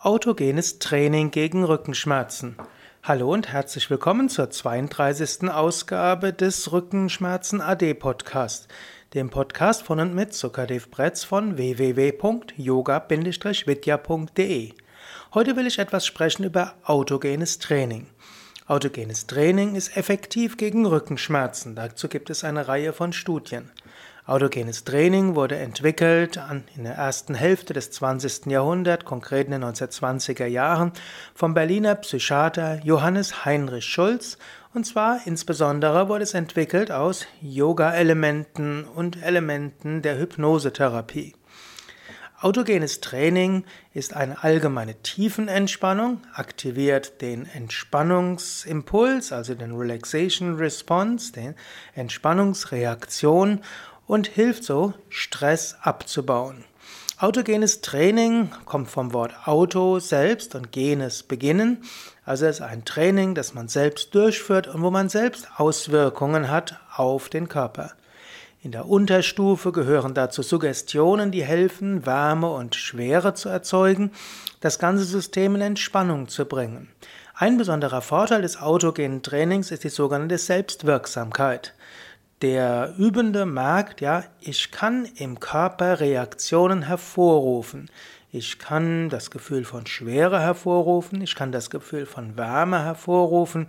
Autogenes Training gegen Rückenschmerzen. Hallo und herzlich willkommen zur 32. Ausgabe des Rückenschmerzen AD Podcast, dem Podcast von und mit Sukadev Bretz von www.yoga-vidya.de. Heute will ich etwas sprechen über autogenes Training. Autogenes Training ist effektiv gegen Rückenschmerzen. Dazu gibt es eine Reihe von Studien. Autogenes Training wurde entwickelt in der ersten Hälfte des 20. Jahrhunderts, konkret in den 1920er Jahren, vom Berliner Psychiater Johannes Heinrich Schulz. Und zwar insbesondere wurde es entwickelt aus Yoga-Elementen und Elementen der Hypnosetherapie. Autogenes Training ist eine allgemeine Tiefenentspannung, aktiviert den Entspannungsimpuls, also den Relaxation Response, den Entspannungsreaktion und hilft so, Stress abzubauen. Autogenes Training kommt vom Wort Auto selbst und Genes beginnen. Also es ist ein Training, das man selbst durchführt und wo man selbst Auswirkungen hat auf den Körper. In der Unterstufe gehören dazu Suggestionen, die helfen, Wärme und Schwere zu erzeugen, das ganze System in Entspannung zu bringen. Ein besonderer Vorteil des autogenen Trainings ist die sogenannte Selbstwirksamkeit. Der Übende merkt, ja, ich kann im Körper Reaktionen hervorrufen. Ich kann das Gefühl von Schwere hervorrufen, ich kann das Gefühl von Wärme hervorrufen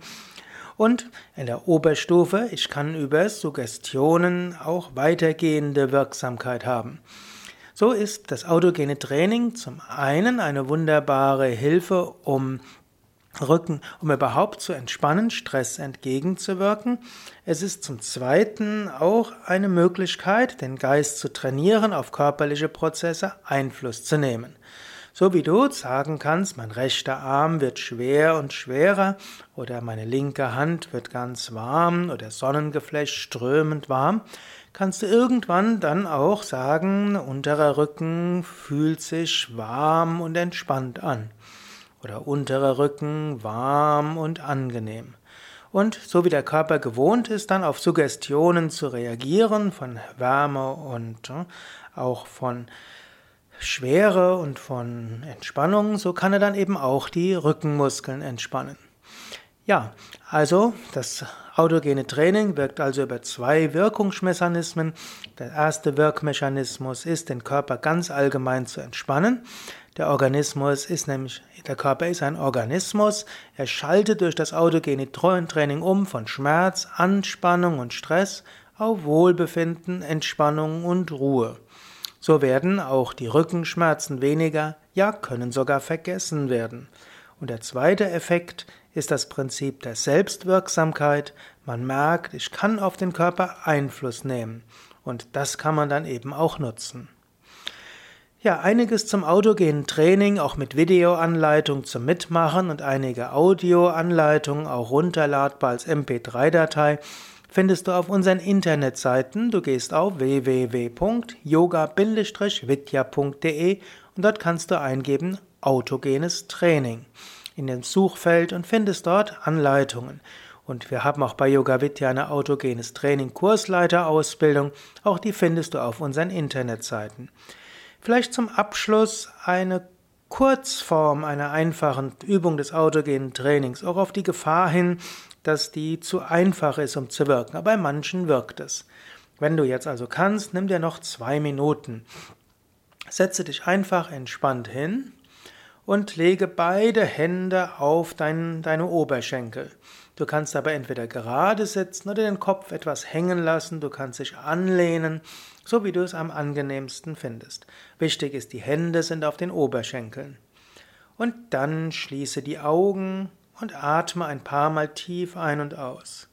und in der Oberstufe, ich kann über Suggestionen auch weitergehende Wirksamkeit haben. So ist das autogene Training zum einen eine wunderbare Hilfe, um Rücken, um überhaupt zu entspannen, Stress entgegenzuwirken. Es ist zum Zweiten auch eine Möglichkeit, den Geist zu trainieren, auf körperliche Prozesse Einfluss zu nehmen. So wie du sagen kannst, mein rechter Arm wird schwer und schwerer oder meine linke Hand wird ganz warm oder Sonnengeflecht strömend warm, kannst du irgendwann dann auch sagen, unterer Rücken fühlt sich warm und entspannt an oder unterer Rücken warm und angenehm. Und so wie der Körper gewohnt ist, dann auf Suggestionen zu reagieren von Wärme und äh, auch von Schwere und von Entspannung, so kann er dann eben auch die Rückenmuskeln entspannen. Ja, also das autogene Training wirkt also über zwei Wirkungsmechanismen. Der erste Wirkmechanismus ist, den Körper ganz allgemein zu entspannen. Der Organismus ist nämlich, der Körper ist ein Organismus. Er schaltet durch das autogene Training um von Schmerz, Anspannung und Stress auf Wohlbefinden, Entspannung und Ruhe. So werden auch die Rückenschmerzen weniger, ja können sogar vergessen werden. Und der zweite Effekt ist das Prinzip der Selbstwirksamkeit. Man merkt, ich kann auf den Körper Einfluss nehmen. Und das kann man dann eben auch nutzen. Ja, einiges zum autogenen Training, auch mit Videoanleitung zum Mitmachen und einige Audioanleitungen, auch runterladbar als MP3-Datei, findest du auf unseren Internetseiten. Du gehst auf www.yoga-vidya.de und dort kannst du eingeben autogenes Training in dem Suchfeld und findest dort Anleitungen. Und wir haben auch bei Yoga Vidya eine autogenes Training Kursleiterausbildung. Auch die findest du auf unseren Internetseiten. Vielleicht zum Abschluss eine Kurzform einer einfachen Übung des autogenen Trainings, auch auf die Gefahr hin, dass die zu einfach ist, um zu wirken. Aber bei manchen wirkt es. Wenn du jetzt also kannst, nimm dir noch zwei Minuten. Setze dich einfach entspannt hin und lege beide Hände auf dein, deine Oberschenkel. Du kannst aber entweder gerade sitzen oder den Kopf etwas hängen lassen, du kannst dich anlehnen, so wie du es am angenehmsten findest. Wichtig ist, die Hände sind auf den Oberschenkeln. Und dann schließe die Augen und atme ein paar Mal tief ein und aus.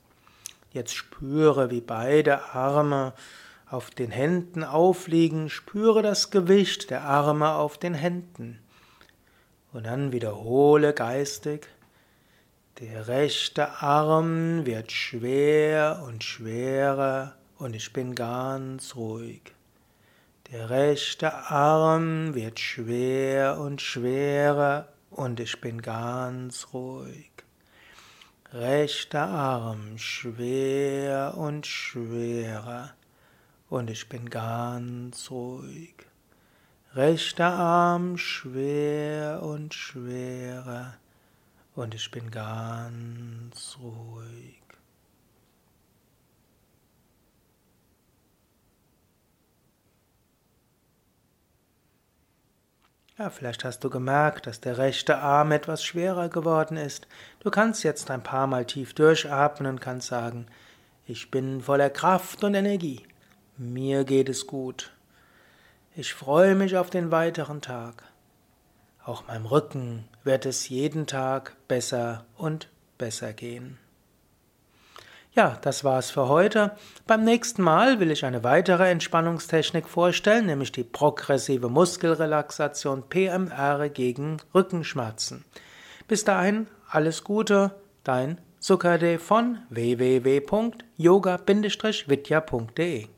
Jetzt spüre, wie beide Arme auf den Händen aufliegen, spüre das Gewicht der Arme auf den Händen. Und dann wiederhole geistig, der rechte Arm wird schwer und schwerer und ich bin ganz ruhig. Der rechte Arm wird schwer und schwerer und ich bin ganz ruhig. Rechter Arm schwer und schwerer und ich bin ganz ruhig. Rechter Arm schwer und schwerer. Und ich bin ganz ruhig. Ja, vielleicht hast du gemerkt, dass der rechte Arm etwas schwerer geworden ist. Du kannst jetzt ein paar Mal tief durchatmen und kannst sagen, ich bin voller Kraft und Energie. Mir geht es gut. Ich freue mich auf den weiteren Tag. Auch meinem Rücken wird es jeden Tag besser und besser gehen. Ja, das war's für heute. Beim nächsten Mal will ich eine weitere Entspannungstechnik vorstellen, nämlich die progressive Muskelrelaxation PMR gegen Rückenschmerzen. Bis dahin alles Gute, dein Sukade von www.yoga-vidya.de